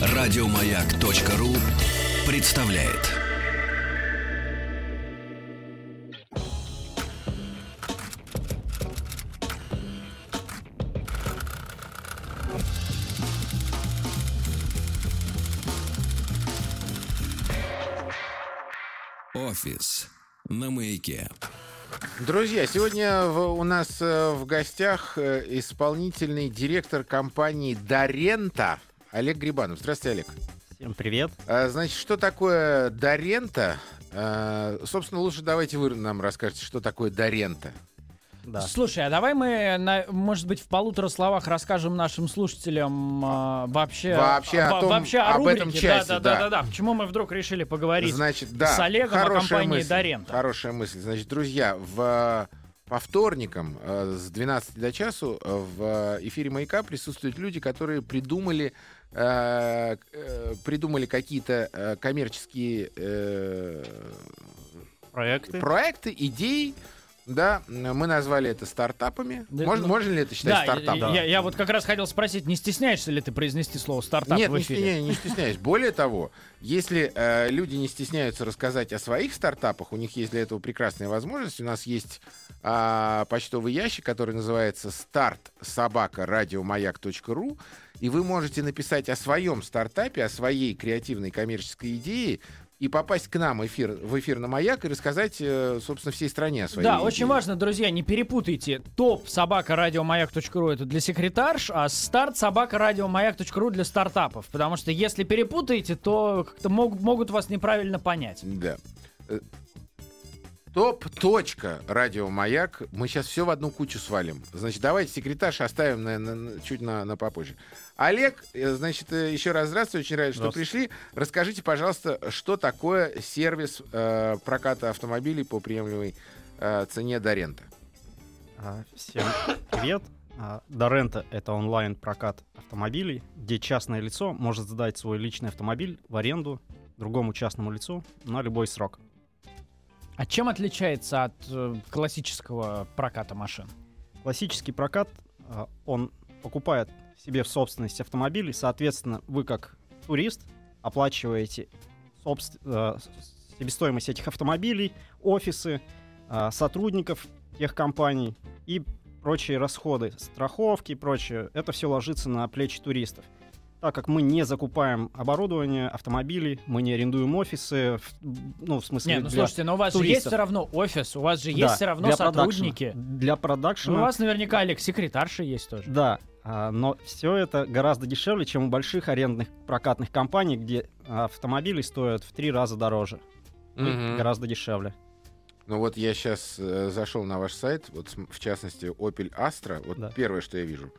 Радиомаяк.ру представляет. Офис на маяке. Друзья, сегодня в- у нас э, в гостях э, исполнительный директор компании Дарента Олег Грибанов. Здравствуйте, Олег. Всем привет. А, Значит, что такое Дарента? А, Собственно, лучше давайте вы нам расскажете, что такое Дарента. Да. Слушай, а давай мы, на- может быть, в полутора словах расскажем нашим слушателям а, вообще, Вообще о во- том- вообще о об этом рубрике. часе, да, да. да, да, да. Почему мы вдруг решили поговорить? Значит, да. с Олегом о компании мысль, Дарента. Хорошая мысль. Значит, друзья, в по вторникам э, с 12 до часу э, в эфире «Маяка» присутствуют люди, которые придумали, э, э, придумали какие-то э, коммерческие э, Проекты. проекты, идеи. Да, мы назвали это стартапами. Да, можно, ну, можно ли это считать Да, стартапом? я, я вот как раз хотел спросить, не стесняешься ли ты произнести слово стартап Нет, в не эфире? стесняюсь, не стесняюсь. Более того, если э, люди не стесняются рассказать о своих стартапах, у них есть для этого прекрасная возможность. У нас есть а, почтовый ящик, который называется старт собака радиомаяк.ру, и вы можете написать о своем стартапе, о своей креативной коммерческой идее и попасть к нам эфир, в эфир на маяк и рассказать, э, собственно, всей стране о своей Да, идее. очень важно, друзья, не перепутайте. Топ собака радиомаяк.ру это для секретарш, а старт собака радиомаяк.ру для стартапов. Потому что если перепутаете, то как-то мог- могут вас неправильно понять. Да. Э, Топ. Точка. Радио Маяк. Мы сейчас все в одну кучу свалим. Значит, давайте секретарш оставим на- на- чуть на, на попозже. Олег, э, значит, э, еще раз здравствуйте, очень рад, что пришли. Расскажите, пожалуйста, что такое сервис э, проката автомобилей по приемлемой э, цене до рента? А, Всем привет. А, Дорента — это онлайн-прокат автомобилей, где частное лицо может сдать свой личный автомобиль в аренду другому частному лицу на любой срок. А чем отличается от э, классического проката машин? Классический прокат, а, он покупает себе в собственность автомобиль, и, соответственно, вы как турист оплачиваете собст- э, себестоимость этих автомобилей, офисы, сотрудников тех компаний и прочие расходы, страховки и прочее. Это все ложится на плечи туристов. Так как мы не закупаем оборудование, автомобили, мы не арендуем офисы, в- ну, в смысле... Не, ну для- слушайте, но у вас же есть туристов. все равно офис, у вас же Да, есть все равно для продакшена. сотрудники. Для Ну, продакшена. у вас наверняка, Олег, секретарша есть тоже. Да, а, но все это гораздо дешевле, чем у больших арендных прокатных компаний, где автомобили стоят в три раза дороже. Мгм. Гораздо дешевле. Ну вот я сейчас зашел на ваш сайт, вот в частности Opel Astra. Вот Да. первое, что я вижу.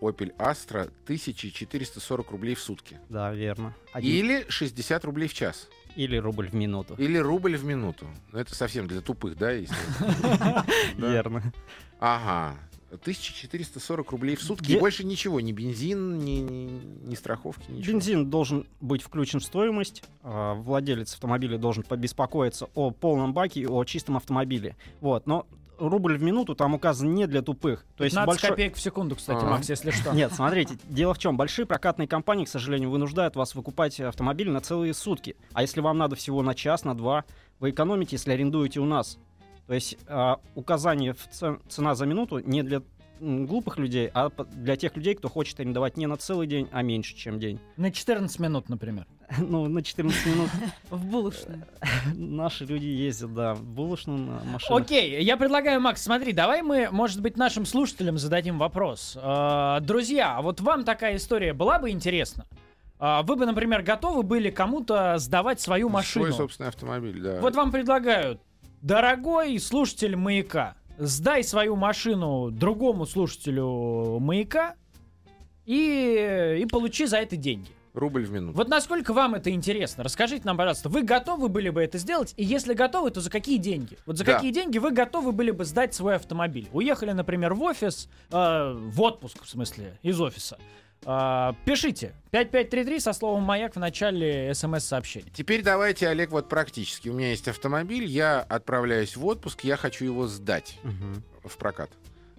Opel Astra 1440 рублей в сутки. Да, верно. Один- Или 60 рублей в час. Или рубль в минуту. Или рубль в минуту. Ну, это совсем для тупых, да. Верно. Ага. 1440 рублей в сутки. И Где- больше ничего. Ни бензин, ни, ни- ни страховки, ничего. Бензин должен быть включен в стоимость. а, Владелец автомобиля должен побеспокоиться о полном баке и о чистом автомобиле. Вот, но рубль в минуту там указан не для тупых. То есть 15 большой... копеек в секунду, кстати. Макс, если что. Нет, смотрите, дело в чем, большие прокатные компании, к сожалению, вынуждают вас выкупать автомобиль на целые сутки. А если вам надо всего на час, на два, вы экономите, если арендуете у нас. То есть а, указание в ц- цена за минуту не для глупых людей, а для тех людей, кто хочет арендовать не на целый день, а меньше, чем день. На 14 минут, например. Ну, на 14 минут В булочную. наши люди ездят, да, в булочную на машинах. Окей, я предлагаю, Макс, смотри, давай мы, может быть, нашим слушателям зададим вопрос. Э, Друзья, а вот вам такая история была бы интересна? А, Вы бы, например, готовы были кому-то сдавать свою машину? Свой собственный автомобиль, да. Вот вам предлагают, дорогой слушатель «Маяка», сдай свою машину другому слушателю «Маяка» и, и получи за это деньги. Рубль в минуту. Вот насколько вам это интересно? Расскажите нам, пожалуйста, вы готовы были бы это сделать? И если готовы, то за какие деньги? Вот за Да. какие деньги вы готовы были бы сдать свой автомобиль? Уехали, например, в офис, э, в отпуск, в смысле, из офиса. Э, пишите 5533 со словом «Маяк» в начале смс-сообщения. Теперь давайте, Олег, вот практически. У меня есть автомобиль, я отправляюсь в отпуск, я хочу его сдать Мгм. в прокат.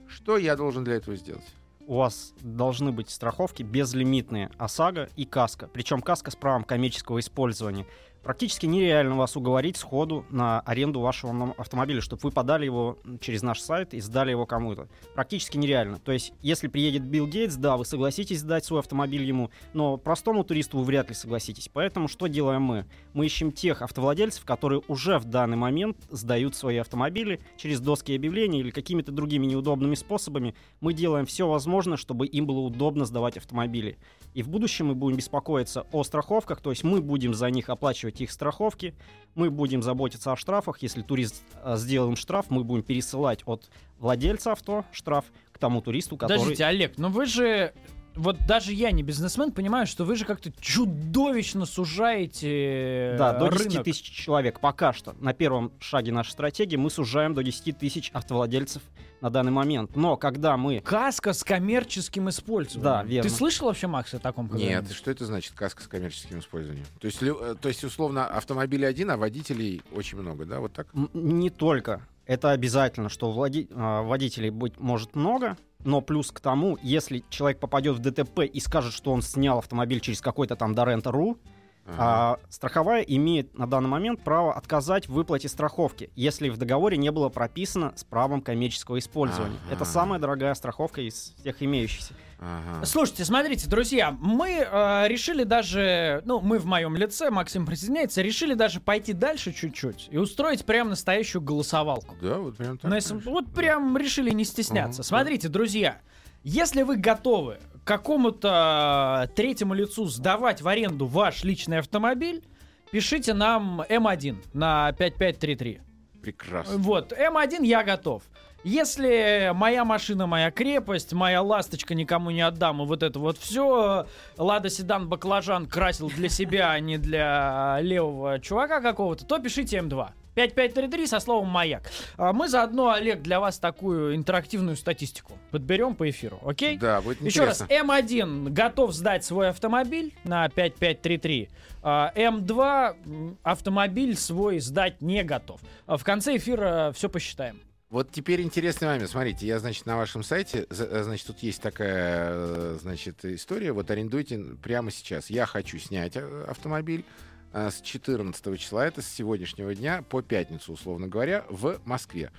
Что я должен для этого сделать? У вас должны быть страховки безлимитные ОСАГО и КАСКО. Причем КАСКО с правом коммерческого использования. Практически нереально вас уговорить сходу на аренду вашего автомобиля, чтобы вы подали его через наш сайт и сдали его кому-то. Практически нереально. То есть, если приедет Билл Гейтс, да, вы согласитесь сдать свой автомобиль ему, но простому туристу вы вряд ли согласитесь. Поэтому что делаем мы? Мы ищем тех автовладельцев, которые уже в данный момент сдают свои автомобили через доски объявлений или какими-то другими неудобными способами. Мы делаем все возможное, чтобы им было удобно сдавать автомобили. И в будущем мы будем беспокоиться о страховках, то есть мы будем за них оплачивать их страховки, мы будем заботиться о штрафах. Если турист э, сделал им штраф, мы будем пересылать от владельца авто штраф к тому туристу, который... Подождите, Олег, но вы же... Вот даже я не бизнесмен, понимаю, что вы же как-то чудовищно сужаете Да, до 10 рынок. тысяч человек. Пока что на первом шаге нашей стратегии мы сужаем до 10 тысяч автовладельцев на данный момент. Но когда мы... Каска с коммерческим использованием. Да, верно. Ты слышал вообще, Макс, о таком? Нет, что это значит каска с коммерческим использованием? То есть, э, то есть условно, автомобиль один, а водителей очень много, да? Вот так? М, Не только. Это обязательно, что влади- а, водителей быть может много, но плюс к тому, если человек попадет в ДТП и скажет, что он снял автомобиль через какой-то там Дорента.ру, А, страховая имеет на данный момент право отказать в выплате страховки, если в договоре не было прописано с правом коммерческого использования. Ага. Это самая дорогая страховка из всех имеющихся. Ага. Слушайте, смотрите, друзья, мы э, решили даже, ну, мы в моем лице, Максим присоединяется, решили даже пойти дальше чуть-чуть и устроить прям настоящую голосовалку. Да, вот прям так. На Вот прям решили не стесняться. Смотрите, друзья, если вы готовы какому-то э, третьему лицу сдавать в аренду ваш личный автомобиль, пишите нам М1 на 5533. Прекрасно. Вот, М1 я готов. Если моя машина, моя крепость, моя ласточка никому не отдам, и вот это вот все, Лада Седан Баклажан красил для себя, а не для левого чувака какого-то, то пишите М2. 5533 со словом «Маяк». А Мы заодно, Олег, для вас такую интерактивную статистику подберем по эфиру, окей? Да, будет Еще раз, интересно. М1 готов сдать свой автомобиль на 5533. а, М2 м, автомобиль свой сдать не готов. А В конце эфира все посчитаем. Вот теперь интересный момент. Смотрите, я, значит, на вашем сайте, э, значит, тут есть такая, э, значит, история. Вот арендуйте прямо сейчас. Я хочу снять э, автомобиль с 14 числа, это с сегодняшнего дня по пятницу, условно говоря, в Москве.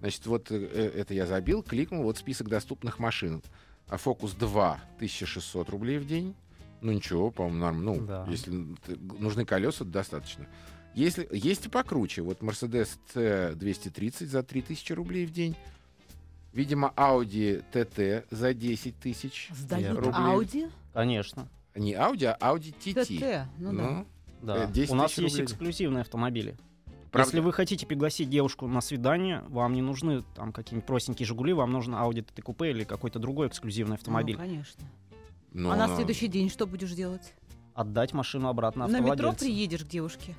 Значит, вот э, э, это я забил, кликнул, вот список доступных машин. А Фокус 2 1600 рублей в день. Ну ничего, по-моему, норм. Ну, Да. если нужны колеса, достаточно. Если, есть и покруче. Вот Mercedes C230 за 3000 рублей в день. Видимо, Audi TT за 10 тысяч. Сдают рублей. Ауди? Конечно. Не Audi, а Audi TT. ТТ. Ну да. Да. Э, 10 У нас есть рублей. эксклюзивные автомобили. Правда? Если вы хотите пригласить девушку на свидание, вам не нужны там какие-нибудь простенькие Жигули, вам нужно Audi TT купе или какой-то другой эксклюзивный автомобиль. Ну, конечно. Ну, а на ну, следующий день что будешь делать? Отдать машину обратно На метро автовладельцу. приедешь к девушке.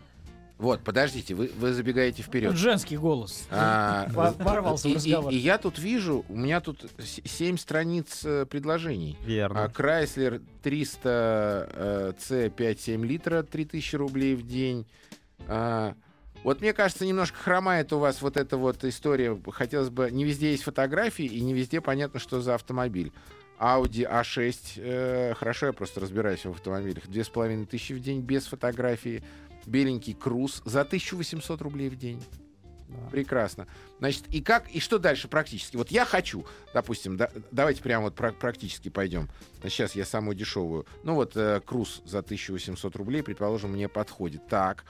Вот, подождите, вы, вы забегаете вперед. Женский голос. А, Во- ворвался в и- и- разговор. И, я тут вижу, у меня тут 7 страниц э, предложений. Верно. А Chrysler 300 э, C 5-7 литра, 3000 рублей в день. А, вот мне кажется, немножко хромает у вас вот эта вот история. Хотелось бы... Не везде есть фотографии, и не везде понятно, что за автомобиль. Audi A6, э, хорошо, я просто разбираюсь в автомобилях. 2500 в день без фотографии. Беленький Круз за 1800 рублей в день. Да. Прекрасно. Значит, и как, и что дальше практически? Вот я хочу, допустим, да- давайте прямо вот пра- практически пойдем. Сейчас я самую дешевую. Ну вот э, Круз за 1800 рублей, предположим, мне подходит. Так.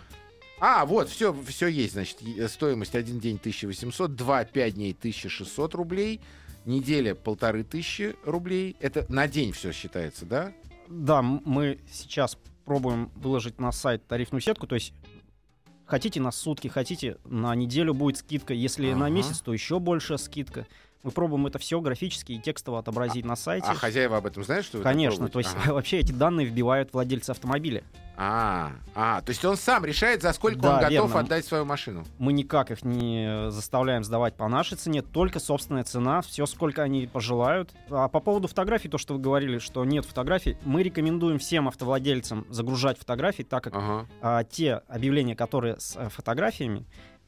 А, вот, все, все есть, значит, е- стоимость один день 1800, 2, 5 дней 1600 рублей, неделя полторы тысячи рублей. Это на день все считается, да? Да, мы сейчас пробуем выложить на сайт тарифную сетку, то есть хотите на сутки, хотите на неделю будет скидка, если на Ага. месяц, то еще большая скидка. Мы пробуем это все графически и текстово отобразить на сайте. А хозяева об этом знают, что вы Конечно, то есть Ага. вообще эти данные вбивают владельцы автомобиля. А, а, то есть он сам решает, за сколько Да, он готов верно. отдать свою машину. Мы никак их не заставляем сдавать по нашей цене, только собственная цена, все сколько они пожелают. А по поводу фотографий, то, что вы говорили, что нет фотографий, мы рекомендуем всем автовладельцам загружать фотографии, так как Ага. а, те объявления, которые с э, фотографиями,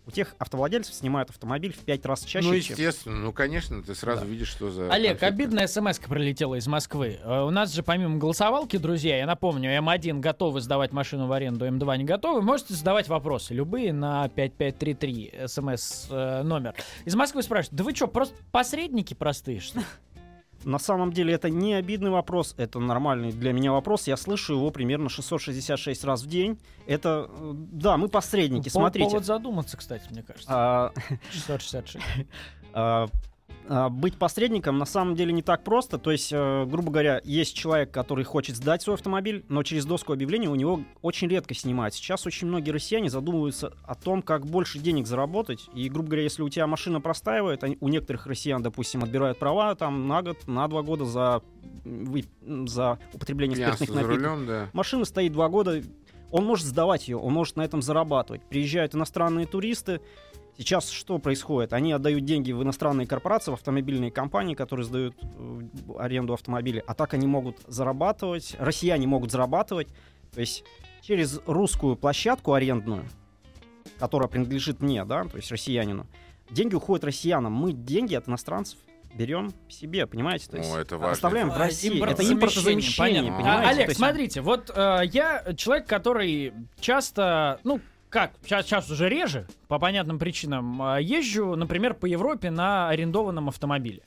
у тех автовладельцев снимают автомобиль в пять раз чаще, Ну, чем... естественно, ну, конечно, ты сразу Да. видишь, что за... Олег, конфетка. обидная смс прилетела из Москвы. Э, У нас же помимо голосовалки, друзья, я напомню, М1 готовы сдавать машину в аренду, М2 не готовы. Можете задавать вопросы любые на 5533 смс э, номер. Из Москвы спрашивают, да вы что, просто посредники простые, что ли? На самом деле это не обидный вопрос, это нормальный для меня вопрос. Я слышу его примерно 666 раз в день. Это, э, да, мы посредники, По- смотрите. Повод задуматься, кстати, мне кажется. А, 666. а, быть посредником на самом деле не так просто. То есть, э, грубо говоря, есть человек, который хочет сдать свой автомобиль, но через доску объявлений у него очень редко снимают. Сейчас очень многие россияне задумываются о том, как больше денег заработать. И, грубо говоря, если у тебя машина простаивает, у некоторых россиян, допустим, отбирают права там на год, на два года за, за употребление Пьянство спиртных напитков. рулем, да. Машина стоит два года, он может сдавать ее, он может на этом зарабатывать. Приезжают иностранные туристы. Сейчас что происходит? Они отдают деньги в иностранные корпорации, в автомобильные компании, которые сдают э, аренду автомобилей. А так они могут зарабатывать, россияне могут зарабатывать. То есть через русскую площадку арендную, которая принадлежит мне, да, то есть россиянину, деньги уходят россиянам. Мы деньги от иностранцев берем себе, понимаете? То есть О, это важно. оставляем в России. Это импортозамещение, понятно. понимаете? А, Олег, есть- смотрите, вот э, я человек, который часто, ну, как, сейчас, сейчас уже реже, по понятным причинам, э, езжу, например, по Европе на арендованном автомобиле.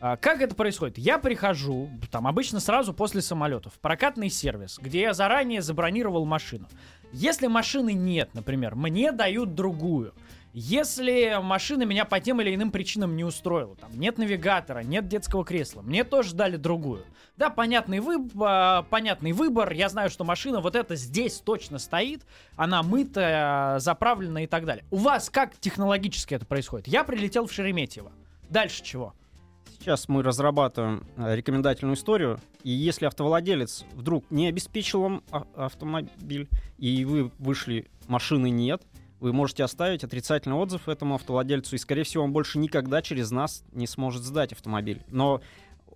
А, Как это происходит? Я прихожу, там обычно сразу после самолетов, в прокатный сервис, где я заранее забронировал машину. Если машины нет, например, мне дают другую. Если машина меня по тем или иным причинам не устроила, там нет навигатора, нет детского кресла, мне тоже дали другую. Да, понятный, выб- а, понятный выбор, я знаю, что машина вот эта здесь точно стоит, она мытая, заправлена и так далее. У вас как технологически это происходит? Я прилетел в Шереметьево. Дальше чего? Сейчас мы разрабатываем э, рекомендательную историю, и если автовладелец вдруг не обеспечил вам а- автомобиль, и вы вышли, машины нет, вы можете оставить отрицательный отзыв этому автовладельцу, и, скорее всего, он больше никогда через нас не сможет сдать автомобиль. Но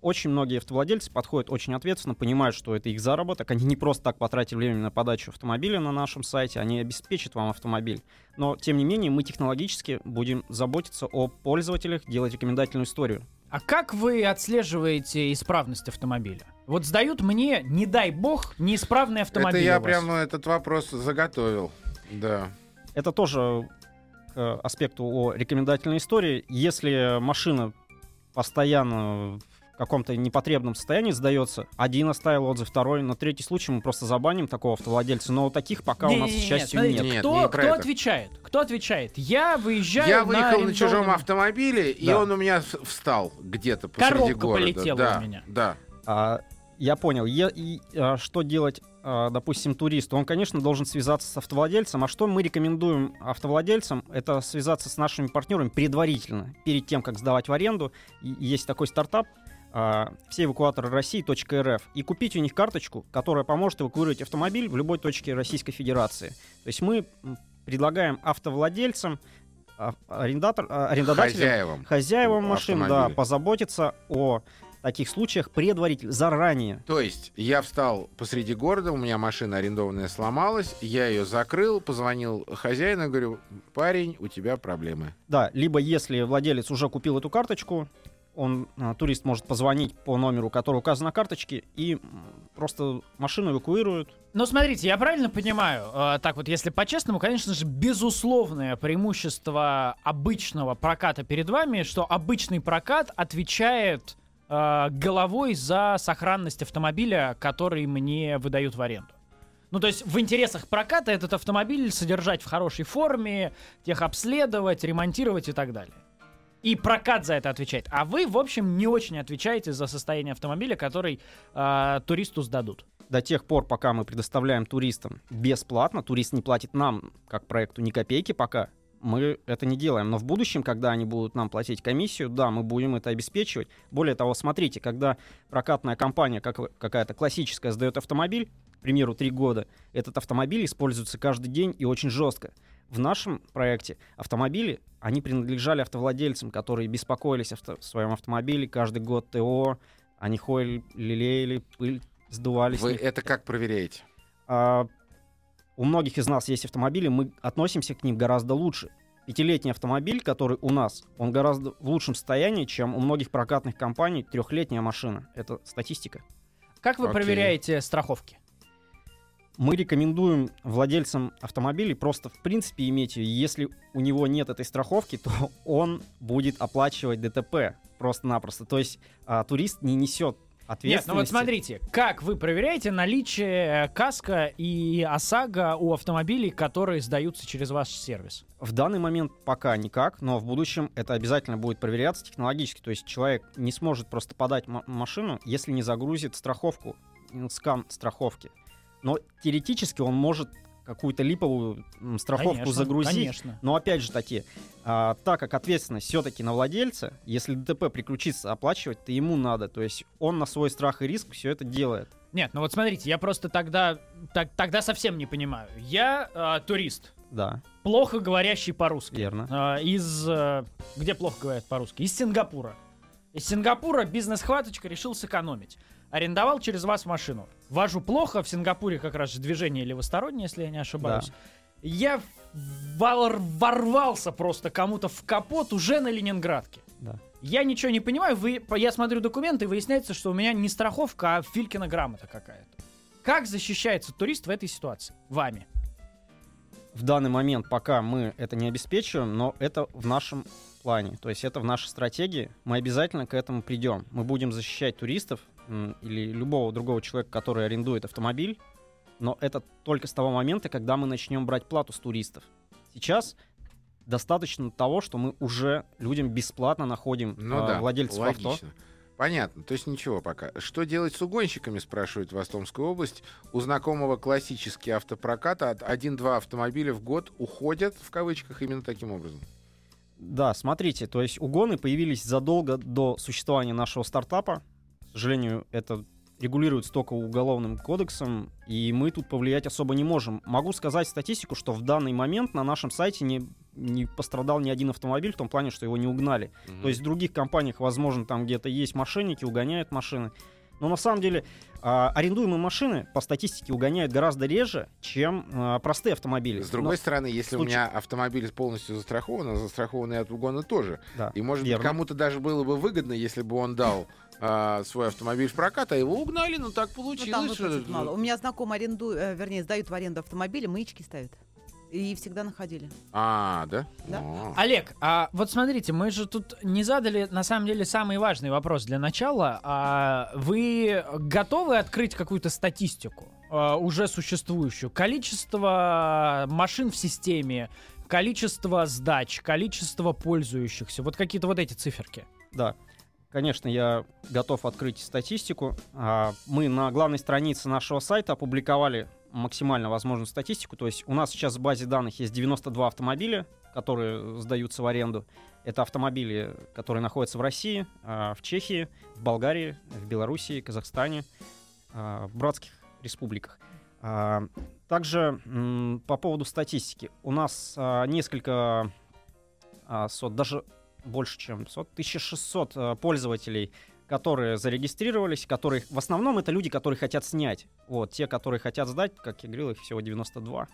очень многие автовладельцы подходят очень ответственно, понимают, что это их заработок. Они не просто так потратили время на подачу автомобиля на нашем сайте, они обеспечат вам автомобиль. Но, тем не менее, мы технологически будем заботиться о пользователях, делать рекомендательную историю. А как вы отслеживаете исправность автомобиля? Вот сдают мне, не дай бог, неисправный автомобиль. Это я у вас. прямо этот вопрос заготовил. Да. Это тоже к аспекту о рекомендательной истории. Если машина постоянно в каком-то непотребном состоянии сдается, один оставил отзыв, второй, на третий случай мы просто забаним такого автовладельца. Но таких пока у нас, к Не-не-не, счастью, нет. Нет, Кто, не кто это. отвечает? Кто отвечает? Я выезжаю Я на выехал на чужом арендованном- автомобиле, и Да. он у меня встал где-то посреди Коробка города. полетела да, у меня. Да. А, я понял. Е- и, а, что делать, а, допустим, туристу? Он, конечно, должен связаться с автовладельцем. А что мы рекомендуем автовладельцам? Это связаться с нашими партнерами предварительно, перед тем, как сдавать в аренду. И- есть такой стартап а, все эвакуаторы России .рф и купить у них карточку, которая поможет эвакуировать автомобиль в любой точке Российской Федерации. То есть мы предлагаем автовладельцам, а, арендатор, а, арендодателям, Хозяевам. хозяевам машин, да, позаботиться о таких случаях предварительно, заранее. То есть я встал посреди города, у меня машина арендованная сломалась, я ее закрыл, позвонил хозяину, говорю, парень, у тебя проблемы. Да, либо если владелец уже купил эту карточку, он, а, турист может позвонить по номеру, который указан на карточке, и просто машину эвакуируют. Но смотрите, я правильно понимаю, э, так вот, если по-честному, конечно же, безусловное преимущество обычного проката перед вами, что обычный прокат отвечает э, головой за сохранность автомобиля, который мне выдают в аренду. Ну, то есть в интересах проката этот автомобиль содержать в хорошей форме, техобследовать, ремонтировать и так далее. И прокат за это отвечает. А вы, в общем, не очень отвечаете за состояние автомобиля, который э, туристу сдадут. До тех пор, пока мы предоставляем туристам бесплатно, турист не платит нам, как проекту, ни копейки пока, мы это не делаем. Но в будущем, когда они будут нам платить комиссию, да, мы будем это обеспечивать. Более того, смотрите, когда прокатная компания, как, какая-то классическая, сдает автомобиль, к примеру, три года, этот автомобиль используется каждый день и очень жестко. В нашем проекте автомобили, они принадлежали автовладельцам, которые беспокоились авто- в своем автомобиле каждый год ТО, они ходили, лелеяли, пыль сдувались. с Вы это как проверяете? А, у многих из нас есть автомобили, мы относимся к ним гораздо лучше. пятилетний автомобиль, который у нас, он гораздо в лучшем состоянии, чем у многих прокатных компаний трехлетняя машина. Это статистика. Как вы Окей. проверяете страховки? Мы рекомендуем владельцам автомобилей просто в принципе иметь ее. Если у него нет этой страховки, то он будет оплачивать ДТП просто-напросто. То есть а, турист не несет Нет, ну вот смотрите, как вы проверяете наличие э, каска и ОСАГО у автомобилей, которые сдаются через ваш сервис? В данный момент пока никак, но в будущем это обязательно будет проверяться технологически. То есть человек не сможет просто подать машину, если не загрузит страховку, скан страховки. Но теоретически он может какую-то липовую страховку Конечно, загрузить. Конечно. Но опять же таки, а, так как ответственность все-таки на владельца, если ДТП приключится оплачивать, то ему надо. То есть он на свой страх и риск все это делает. Нет, ну вот смотрите, я просто тогда, так- тогда совсем не понимаю. Я э, турист, Да, плохо говорящий по-русски. верно. А, из... э, где плохо говорят по-русски? Из Сингапура. Из Сингапура бизнес-хваточка решил сэкономить. Арендовал через вас машину. Вожу плохо, в Сингапуре как раз же движение левостороннее, если я не ошибаюсь. Я вор- ворвался просто кому-то в капот уже на Ленинградке. Да. Я ничего не понимаю, вы, я смотрю документы, и выясняется, что у меня не страховка, а Филькина грамота какая-то. Как защищается турист в этой ситуации? Вами. В данный момент пока мы это не обеспечиваем, но это в нашем плане. То есть это в нашей стратегии. Мы обязательно к этому придем. Мы будем защищать туристов или любого другого человека, который арендует автомобиль. Но это только с того момента, когда мы начнем брать плату с туристов. Сейчас достаточно того, что мы уже людям бесплатно находим Ну а, да, владельцев авто. Понятно, то есть ничего пока. Что делать с угонщиками, спрашивает вас Томская область. У знакомого классический автопрокат от 1-2 автомобиля в год уходят, в кавычках, именно таким образом. Да, смотрите, то есть угоны появились задолго до существования нашего стартапа. К сожалению, это регулируется только уголовным кодексом, и мы тут повлиять особо не можем. Могу сказать статистику, что в данный момент на нашем сайте не, не пострадал ни один автомобиль, в том плане, что его не угнали. То есть в других компаниях, возможно, там где-то есть мошенники, угоняют машины. Но на самом деле а, арендуемые машины по статистике угоняют гораздо реже, чем а, простые автомобили. С другой Но- стороны, если у случае- меня автомобиль полностью застрахован, а застрахованный от угона тоже. да, И, может верно. быть, кому-то даже было бы выгодно, если бы он дал а, свой автомобиль в прокат, а его угнали, ну так Ну, там получилось. что- выплатят мало. У меня знакомый арендует, э, вернее, сдают в аренду автомобили, маячки ставят. И всегда находили. А, да? Да. О. Олег, а вот смотрите, мы же тут не задали на самом деле самый важный вопрос для начала. А вы готовы открыть какую-то статистику а, уже существующую? Количество машин в системе, количество сдач, количество пользующихся, вот какие-то вот эти циферки. Да. Конечно, я готов открыть статистику. А, Мы на главной странице нашего сайта опубликовали максимально возможную статистику. То есть у нас сейчас в базе данных есть 92 автомобиля, которые сдаются в аренду. Это автомобили, которые находятся в России, а, в Чехии, в Болгарии, в Белоруссии, Казахстане, а, в братских республиках. А, Также по поводу статистики. У нас несколько сот, даже больше, чем сот, 1600 э, пользователей, которые зарегистрировались, которые в основном это люди, которые хотят снять. Вот, те, которые хотят сдать, как я говорил, их всего 92.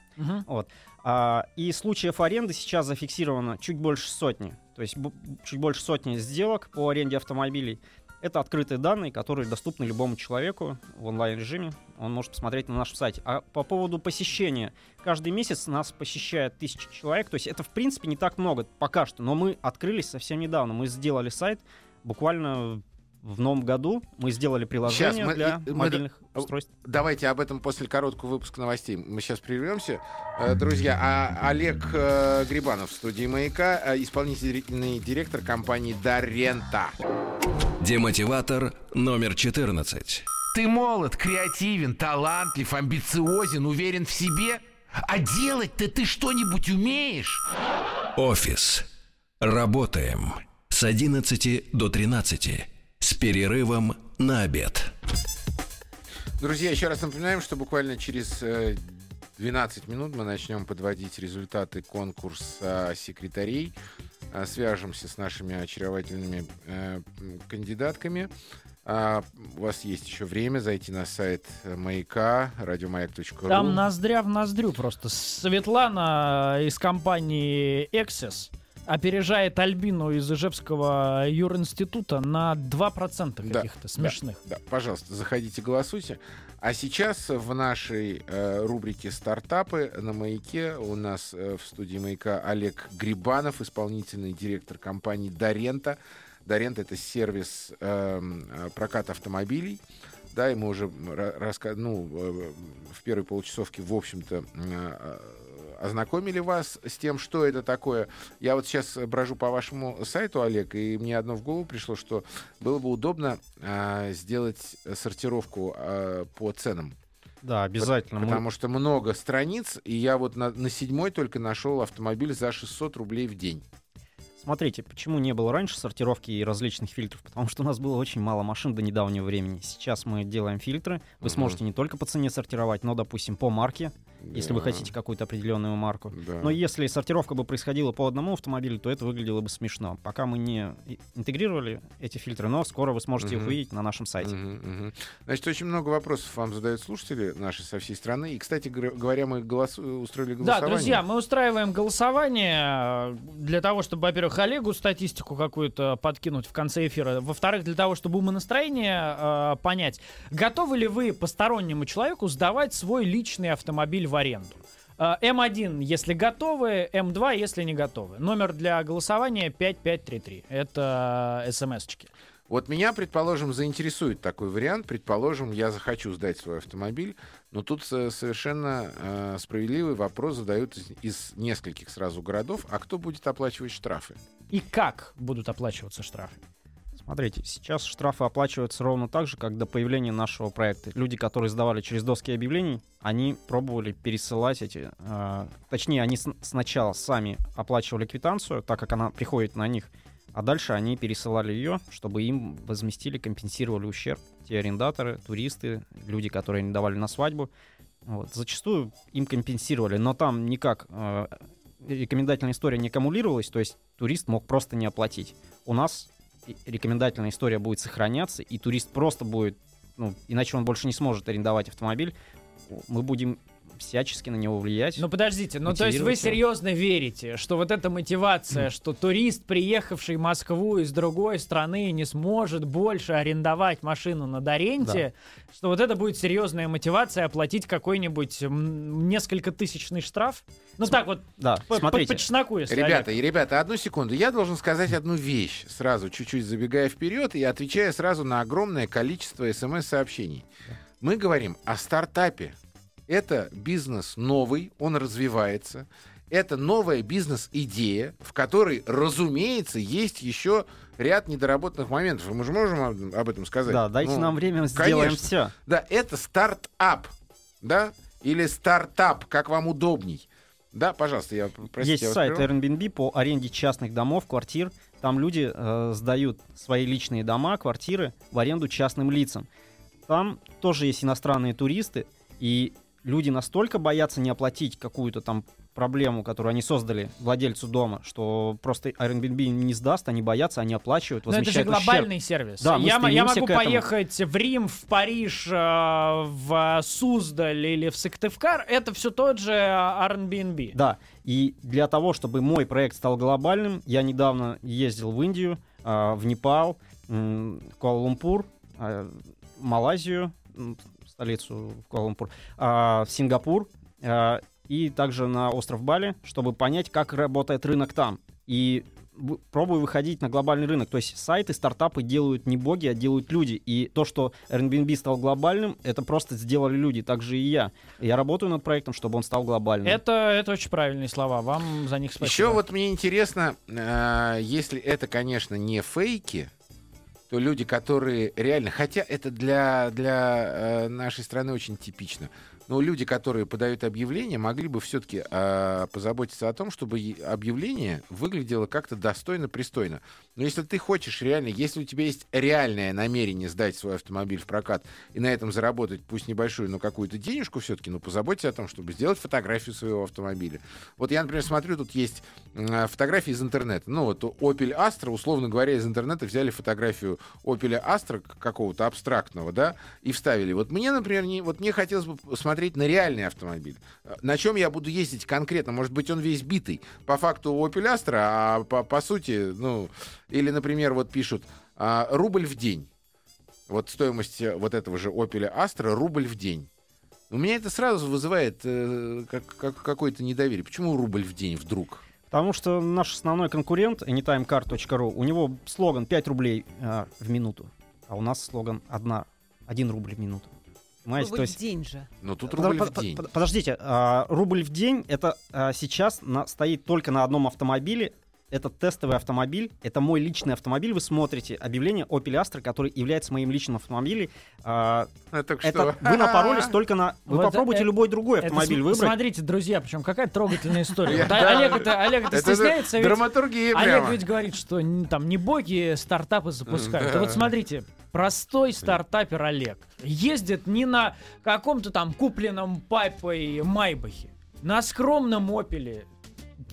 Вот. А, и случаев аренды сейчас зафиксировано чуть больше сотни. То есть чуть больше сотни сделок по аренде автомобилей. Это открытые данные, которые доступны любому человеку в онлайн-режиме. Он может посмотреть на нашем сайте. А по поводу посещения. Каждый месяц нас посещает тысяча человек. То есть это, в принципе, не так много пока что. Но мы открылись совсем недавно. Мы сделали сайт буквально в новом году. Мы сделали приложение мы- для и- мы- мобильных а, устройств. Давайте об этом после короткого выпуска новостей. Мы сейчас прервемся. Э, Друзья, а Олег э, Грибанов в студии «Маяка», э, исполнительный директор компании «Дарента». Демотиватор номер 14. Ты молод, креативен, талантлив, амбициозен, уверен в себе. А делать-то ты что-нибудь умеешь? Офис. Работаем. С 11 до 13. С перерывом на обед. Друзья, еще раз напоминаем, что буквально через э, 12 минут мы начнем подводить результаты конкурса секретарей. Э, Свяжемся с нашими очаровательными э, кандидатками. А, у вас есть еще время зайти на сайт Маяка, радиомаяк.ру. Там ноздря в ноздрю просто. Светлана из компании Access опережает Альбину из Ижевского юринститута на 2% Да, каких-то смешных. Да, пожалуйста, заходите, голосуйте. А сейчас в нашей э, рубрике «Стартапы» на «Маяке» у нас э, в студии «Маяка» Олег Грибанов, исполнительный директор компании «Дорента». «Дорента» — это сервис эм, э, проката автомобилей. Да, и мы уже ра- раска- ну, э, в первой получасовке, в общем-то, э, ознакомили вас с тем, что это такое. Я вот сейчас брожу по вашему сайту, Олег, и мне одно в голову пришло, что было бы удобно а, сделать сортировку а, по ценам. Да, обязательно. Мы- Потому что много страниц, и я вот на, на седьмой только нашел автомобиль за 600 рублей в день. Смотрите, почему не было раньше сортировки и различных фильтров? Потому что у нас было очень мало машин до недавнего времени. Сейчас мы делаем фильтры. Вы Мгм. сможете не только по цене сортировать, но, допустим, по марке, если вы Да, хотите какую-то определенную марку. да. Но если сортировка бы происходила по одному автомобилю, то это выглядело бы смешно. Пока мы не интегрировали эти фильтры, но скоро вы сможете их Мгм. увидеть на нашем сайте. Значит, очень много вопросов вам задают слушатели наши со всей страны. И, кстати говоря, мы голос- устроили Да, голосование. друзья, мы устраиваем голосование э, для того, чтобы, во-первых, Олегу статистику какую-то подкинуть в конце эфира. Во-вторых, для того, чтобы умонастроение э, понять, готовы ли вы постороннему человеку сдавать свой личный автомобиль в аренду. Э, М1, если готовы, М2, если не готовы. Номер для голосования 5533. Это смс-очки. Вот меня, предположим, заинтересует такой вариант. Предположим, я захочу сдать свой автомобиль, но тут э, совершенно э, справедливый вопрос задают из, из нескольких сразу городов. А кто будет оплачивать штрафы? И как будут оплачиваться штрафы? Смотрите, сейчас штрафы оплачиваются ровно так же, как до появления нашего проекта. Люди, которые сдавали через доски объявлений, они пробовали пересылать эти... э, точнее, они с- сначала сами оплачивали квитанцию, так как она приходит на них, а дальше они пересылали ее, чтобы им возместили, компенсировали ущерб. Те арендаторы, туристы, люди, которые не давали на свадьбу. Вот. Зачастую им компенсировали, но там никак э, рекомендательная история не аккумулировалась, то есть турист мог просто не оплатить. У нас рекомендательная история будет сохраняться, и турист просто будет, ну, иначе он больше не сможет арендовать автомобиль. Мы будем всячески на него влиять. Ну подождите, ну то есть вы серьезно верите, что вот эта мотивация, что турист, приехавший в Москву из другой страны, не сможет больше арендовать машину на Доренте, что вот это будет серьезная мотивация оплатить какой-нибудь несколько тысячный штраф? Ну так вот, да, по, по- смотрите, по чесноку, если Ребята, Олег. и ребята, одну секунду. Я должен сказать одну вещь, сразу чуть-чуть забегая вперед и отвечая сразу на огромное количество смс-сообщений. Мы говорим о стартапе. Это бизнес новый, он развивается. Это новая бизнес-идея, в которой, разумеется, есть еще ряд недоработанных моментов. Мы же можем об- этом сказать. да, дайте Ну, нам время, сделаем конечно. все. Да, это стартап, да, или стартап, как вам удобней. Да, пожалуйста, я простите. Есть я сайт. Airbnb по аренде частных домов, квартир. Там люди э, сдают свои личные дома, квартиры в аренду частным лицам. Там тоже есть иностранные туристы, и люди настолько боятся не оплатить какую-то там проблему, которую они создали владельцу дома, что просто Airbnb не сдаст, они боятся, они оплачивают, Но это же возмещают ущерб. глобальный сервис. Да, я, я могу поехать в Рим, в Париж, э, в Суздаль или в Сыктывкар. Это все тот же Airbnb. Да, и для того, чтобы мой проект стал глобальным, я недавно ездил в Индию, а, в Непал, Куала-Лумпур, а, Малайзию, столицу Куала-Лумпур, а, в Сингапур а, и также на остров Бали, чтобы понять, как работает рынок там. И в- пробую выходить на глобальный рынок. То есть сайты, стартапы делают не боги, а делают люди. И то, что Airbnb стал глобальным, это просто сделали люди. Так же и я. Я работаю над проектом, чтобы он стал глобальным. Это, это очень правильные слова. Вам за них спасибо. Еще вот мне интересно, э, если это, конечно, не фейки, то люди, которые реально, хотя это для, для э, нашей страны очень типично. Но люди, которые подают объявления, могли бы все-таки позаботиться о том, чтобы объявление выглядело как-то достойно, пристойно. Но если ты хочешь реально, если у тебя есть реальное намерение сдать свой автомобиль в прокат и на этом заработать, пусть небольшую, но какую-то денежку все-таки, ну, позаботься о том, чтобы сделать фотографию своего автомобиля. Вот я, например, смотрю, тут есть э, фотографии из интернета. Ну, вот Opel Astra, условно говоря, из интернета взяли фотографию Opel Astra какого-то абстрактного, да, и вставили. Вот мне, например, не, вот мне хотелось бы смотреть на реальный автомобиль. На чем я буду ездить конкретно? Может быть, он весь битый. По факту Opel Astra, а по, по сути, ну, или, например, вот пишут, а, рубль в день. Вот стоимость э, вот этого же Opel Astra рубль в день. У меня это сразу вызывает э, как, как, какое-то недоверие. Почему рубль в день вдруг? Потому что наш основной конкурент, anytimecar.ru, у него слоган 5 рублей э, в минуту, а у нас слоган 1, 1 рубль в минуту. Понимаете, то есть... день же. Но тут рубль Под, в день. Подождите, а, рубль в день это а, сейчас на, стоит только на одном автомобиле это тестовый автомобиль, это мой личный автомобиль. Вы смотрите объявление Opel Astra, который является моим личным автомобилем. А, это, это вы напоролись только на... Вы Вот попробуйте это- любой другой Это автомобиль см- выбрать. Смотрите, друзья, причем какая трогательная история. А- Олег это Олег это Это стесняется, драматургия Олег ведь говорит, что там не боги стартапы запускают. А вот смотрите, простой стартапер Олег ездит не на каком-то там купленном папой Майбахе, на скромном Опеле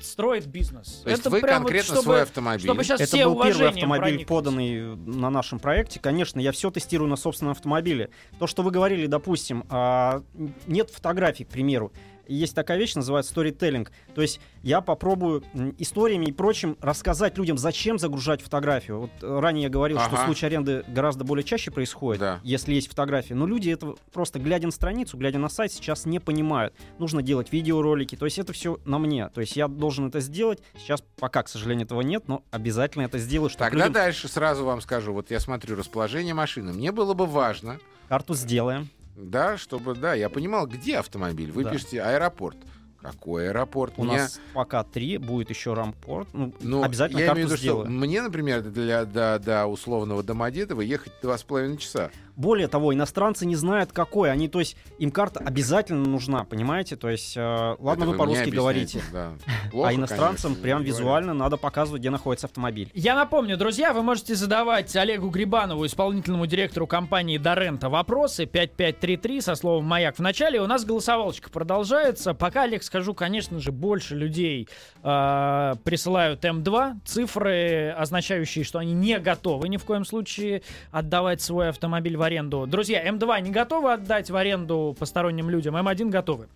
строит бизнес. То есть Это вы прям вот конкретно чтобы- свой автомобиль. Чтобы сейчас Это все был первый автомобиль, прониклись. поданный на нашем проекте. Конечно, я все тестирую на собственном автомобиле. То, что вы говорили, допустим, а, нет фотографий, к примеру. Есть такая вещь, называется storytelling. То есть я попробую историями и прочим рассказать людям, зачем загружать фотографию. Вот э, ранее я говорил, что Ага. случаи аренды гораздо более чаще происходят, Да. если есть фотографии. Но люди это просто глядя на страницу, глядя на сайт, сейчас не понимают. Нужно делать видеоролики. То есть это все на мне. То есть я должен это сделать. Сейчас пока, к сожалению, этого нет, но обязательно это сделаю, чтобы Тогда людям дальше сразу вам скажу. Вот я смотрю расположение машины. Мне было бы важно, карту сделаем. Да, чтобы, да, я понимал, где автомобиль. Вы Да. пишете аэропорт. Какой аэропорт? У Меня- нас пока три, будет еще рампорт. Ну, Ну, обязательно я карту имею в виду, сделаю. что мне, например, для до, до условного Домодедова ехать два с половиной часа. Более того, иностранцы не знают, какой. Они, то есть, им карта обязательно нужна, понимаете? То есть, э, ладно, Это вы мне по-русски говорите. да. а Плохо, иностранцам конечно, прям визуально надо показывать, где находится автомобиль. Я напомню, друзья, вы можете задавать Олегу Грибанову, исполнительному директору компании Дорента, вопросы 5533 со словом «Маяк» в начале. У нас голосовалочка продолжается. Пока, Олег, скажу, конечно же, больше людей э, присылают М2. Цифры, означающие, что они не готовы ни в коем случае отдавать свой автомобиль в аренду. Друзья, М2 не готовы отдать в аренду посторонним людям, М1 готовы.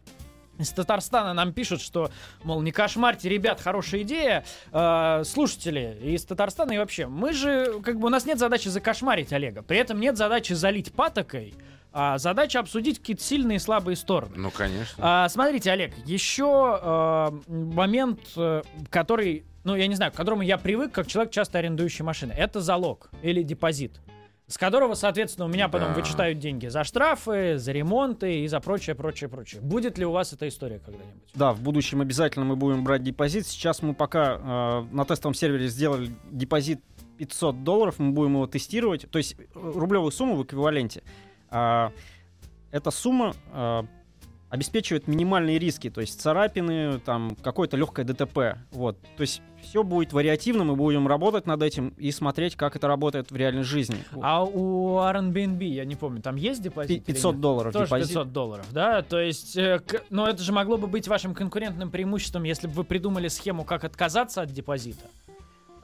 Из Татарстана нам пишут, что, мол, не кошмарьте, ребят, хорошая идея. Э, слушатели из Татарстана и вообще, мы же, как бы, у нас нет задачи закошмарить Олега. При этом нет задачи залить патокой, а задача обсудить какие-то сильные и слабые стороны. Ну, конечно. А, смотрите, Олег, еще э, момент, э, который, ну, я не знаю, к которому я привык, как человек, часто арендующий машины. Это залог или депозит. С которого, соответственно, у меня потом Да. вычитают деньги за штрафы, за ремонты и за прочее, прочее, прочее. Будет ли у вас эта история когда-нибудь? Да, в будущем обязательно мы будем брать депозит. Сейчас мы пока э, на тестовом сервере сделали депозит 500 долларов, мы будем его тестировать. То есть э, рублевую сумму в эквиваленте. А, эта сумма а, обеспечивает минимальные риски, то есть царапины, там какое-то легкое ДТП. Вот. То есть все будет вариативно, мы будем работать над этим и смотреть, как это работает в реальной жизни. А у Airbnb, я не помню, там есть депозит? Пи- или 500 нет? долларов Тоже депозит. 500 долларов, да? То есть, э, к- но это же могло бы быть вашим конкурентным преимуществом, если бы вы придумали схему, как отказаться от депозита.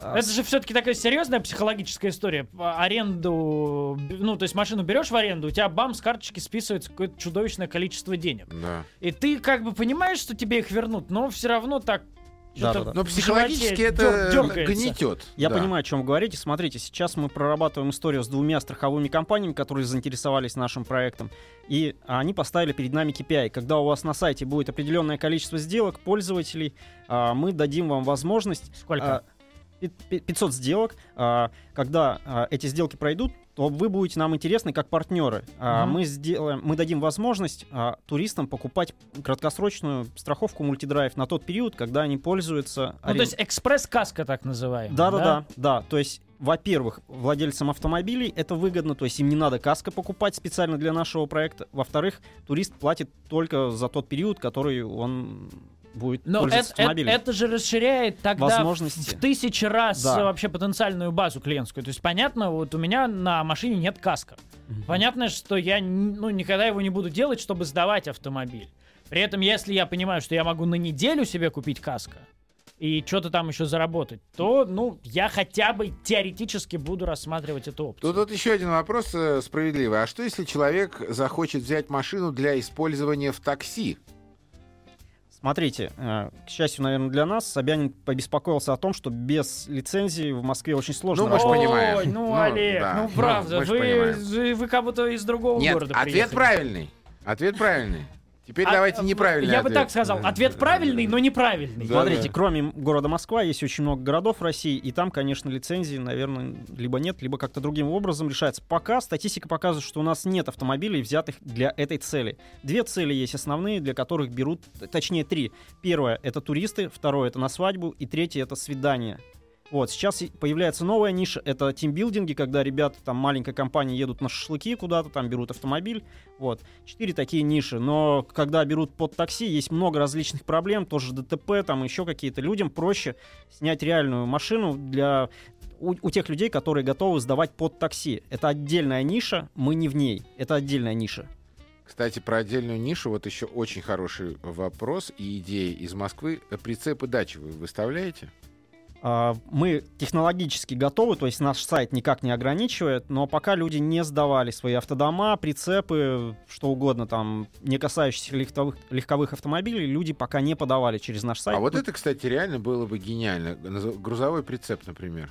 А, Это же все-таки такая серьезная психологическая история. А, Аренду, ну, то есть машину берешь в аренду, у тебя бам, с карточки списывается какое-то чудовищное количество денег. Да. И ты как бы понимаешь, что тебе их вернут, но все равно так что-то Да-да-да. Но в психологически это дёргается. гнетет. Я Да. понимаю, о чем вы говорите. Смотрите, сейчас мы прорабатываем историю с двумя страховыми компаниями, которые заинтересовались нашим проектом. И они поставили перед нами KPI. Когда у вас на сайте будет определенное количество сделок, пользователей, а, мы дадим вам возможность Сколько? А, пи- пи- 500 сделок. А, Когда а, эти сделки пройдут, то вы будете нам интересны как партнеры. Мгм. Мы сделаем, мы дадим возможность туристам покупать краткосрочную страховку мультидрайв на тот период, когда они пользуются. Ну, то есть экспресс-каска так называемая. Да, да, да, да. То есть, во-первых, владельцам автомобилей это выгодно, то есть им не надо каска покупать специально для нашего проекта. Во-вторых, турист платит только за тот период, который он будет Но пользоваться это, это, автомобилем. это же расширяет тогда в- Возможности. в тысячи раз Да. вообще потенциальную базу клиентскую. То есть понятно, вот у меня на машине нет каска. Мгм. Понятно, что я ну, никогда его не буду делать, чтобы сдавать автомобиль. При этом, если я понимаю, что я могу на неделю себе купить каска и что-то там еще заработать, то, ну, я хотя бы теоретически буду рассматривать эту опцию. Тут вот еще один вопрос э, справедливый. А что, если человек захочет взять машину для использования в такси? Смотрите, э, к счастью, наверное, для нас, Собянин побеспокоился о том, что без лицензии в Москве очень сложно Ну, мы ж работать. понимаем. Ой, ну, Ну, Олег, да. ну, Ну, правда, ж вы, понимаем. вы, вы как будто из другого Нет, города ответ приехали. правильный. Ответ правильный. Теперь А, давайте а, неправильный Я бы ответ. так сказал. Ответ правильный, но неправильный. Да, Смотрите, да. кроме города Москва, есть очень много городов в России, и там, конечно, лицензии, наверное, либо нет, либо как-то другим образом решается. Пока статистика показывает, что у нас нет автомобилей, взятых для этой цели. Две цели есть основные, для которых берут, точнее, три. Первое — это туристы, второе — это на свадьбу, и третье — это свидание. Вот, сейчас появляется новая ниша, это тимбилдинги, когда ребята, там, маленькая компания едут на шашлыки куда-то, там, берут автомобиль, вот. Четыре такие ниши, но когда берут под такси, есть много различных проблем, тоже ДТП, там еще какие-то. Людям проще снять реальную машину для у, у тех людей, которые готовы сдавать под такси. Это отдельная ниша, мы не в ней. Это отдельная ниша. Кстати, про отдельную нишу вот еще очень хороший вопрос и идея из Москвы. Прицепы дачи вы выставляете? А, Мы технологически готовы, то есть наш сайт никак не ограничивает, но пока люди не сдавали свои автодома, прицепы, что угодно там, не касающиеся легковых, легковых автомобилей, люди пока не подавали через наш сайт. А вот это, кстати, реально было бы гениально. Грузовой прицеп, например.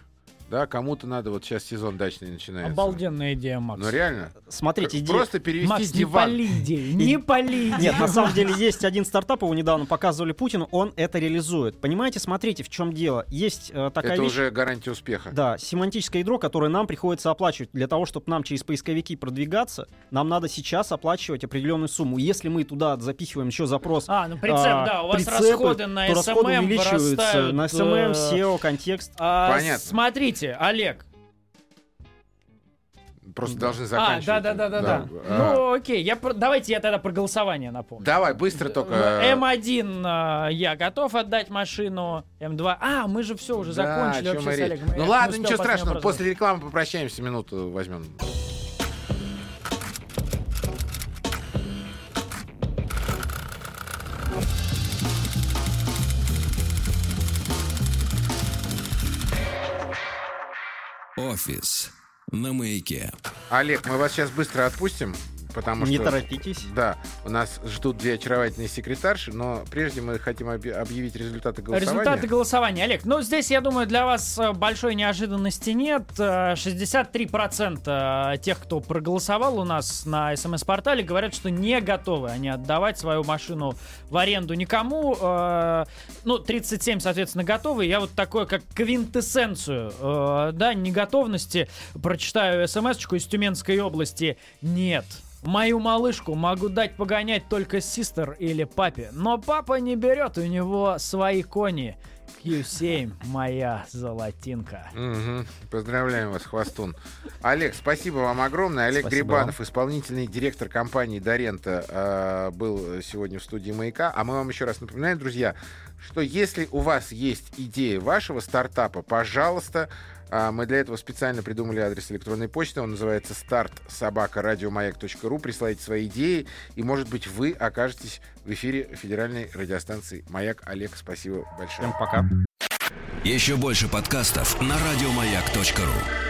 Да, кому-то надо, вот сейчас сезон дачный начинается. Обалденная идея, Макс. Ну реально. Смотрите, идея... Просто перевести Макс, не диван. пали идеи, не пали идеи. Нет, на самом деле есть один стартап, его недавно показывали Путину, он это реализует. Понимаете, смотрите, в чем дело. Есть э, такая Это вещь, уже гарантия успеха. да, семантическое ядро, которое нам приходится оплачивать. Для того, чтобы нам через поисковики продвигаться, нам надо сейчас оплачивать определенную сумму. Если мы туда запихиваем еще запрос А, ну прицеп, а, да, у вас прицепы, расходы на то расходы увеличиваются вырастают, на SMM, э, SEO, контекст. а, Понятно. Смотрите, Олег. Просто должны А, заканчивать. да, да, да, да, да. А, Ну, окей, я про- давайте я тогда про голосование напомню. Давай, быстро только. М1 а, я готов отдать машину, М2. А, мы же все уже Да, закончили вообще с Олегом. Ну не ладно, ничего страшного. После рекламы попрощаемся, минуту возьмем. Офис на маяке. Олег, мы вас сейчас быстро отпустим, потому Не что... торопитесь. Да, у нас ждут две очаровательные секретарши, но прежде мы хотим объявить результаты голосования. Результаты голосования. Олег, ну здесь, я думаю, для вас э, большой неожиданности нет. Э, 63% тех, кто проголосовал у нас на СМС-портале, говорят, что не готовы они отдавать свою машину в аренду никому. Э, Ну, 37, соответственно, готовы. Я вот такое, как квинтэссенцию, э, да, неготовности прочитаю смс-очку из Тюменской области. Нет. Мою малышку могу дать погонять только систер или папе, но папа не берет, у него свои кони. Q7, моя золотинка. Мгм. Поздравляем вас, Хвостун. Олег, спасибо вам огромное. Олег Спасибо Грибанов, исполнительный директор компании Дорента, э, был сегодня в студии «Маяка». А мы вам еще раз напоминаем, друзья, что если у вас есть идея вашего стартапа, пожалуйста, мы для этого специально придумали адрес электронной почты. Он называется старт собака. Присылайте свои идеи, и, может быть, вы окажетесь в эфире федеральной радиостанции «Маяк». Олег, спасибо большое. Всем пока. Еще больше подкастов на радиомаяк.ру.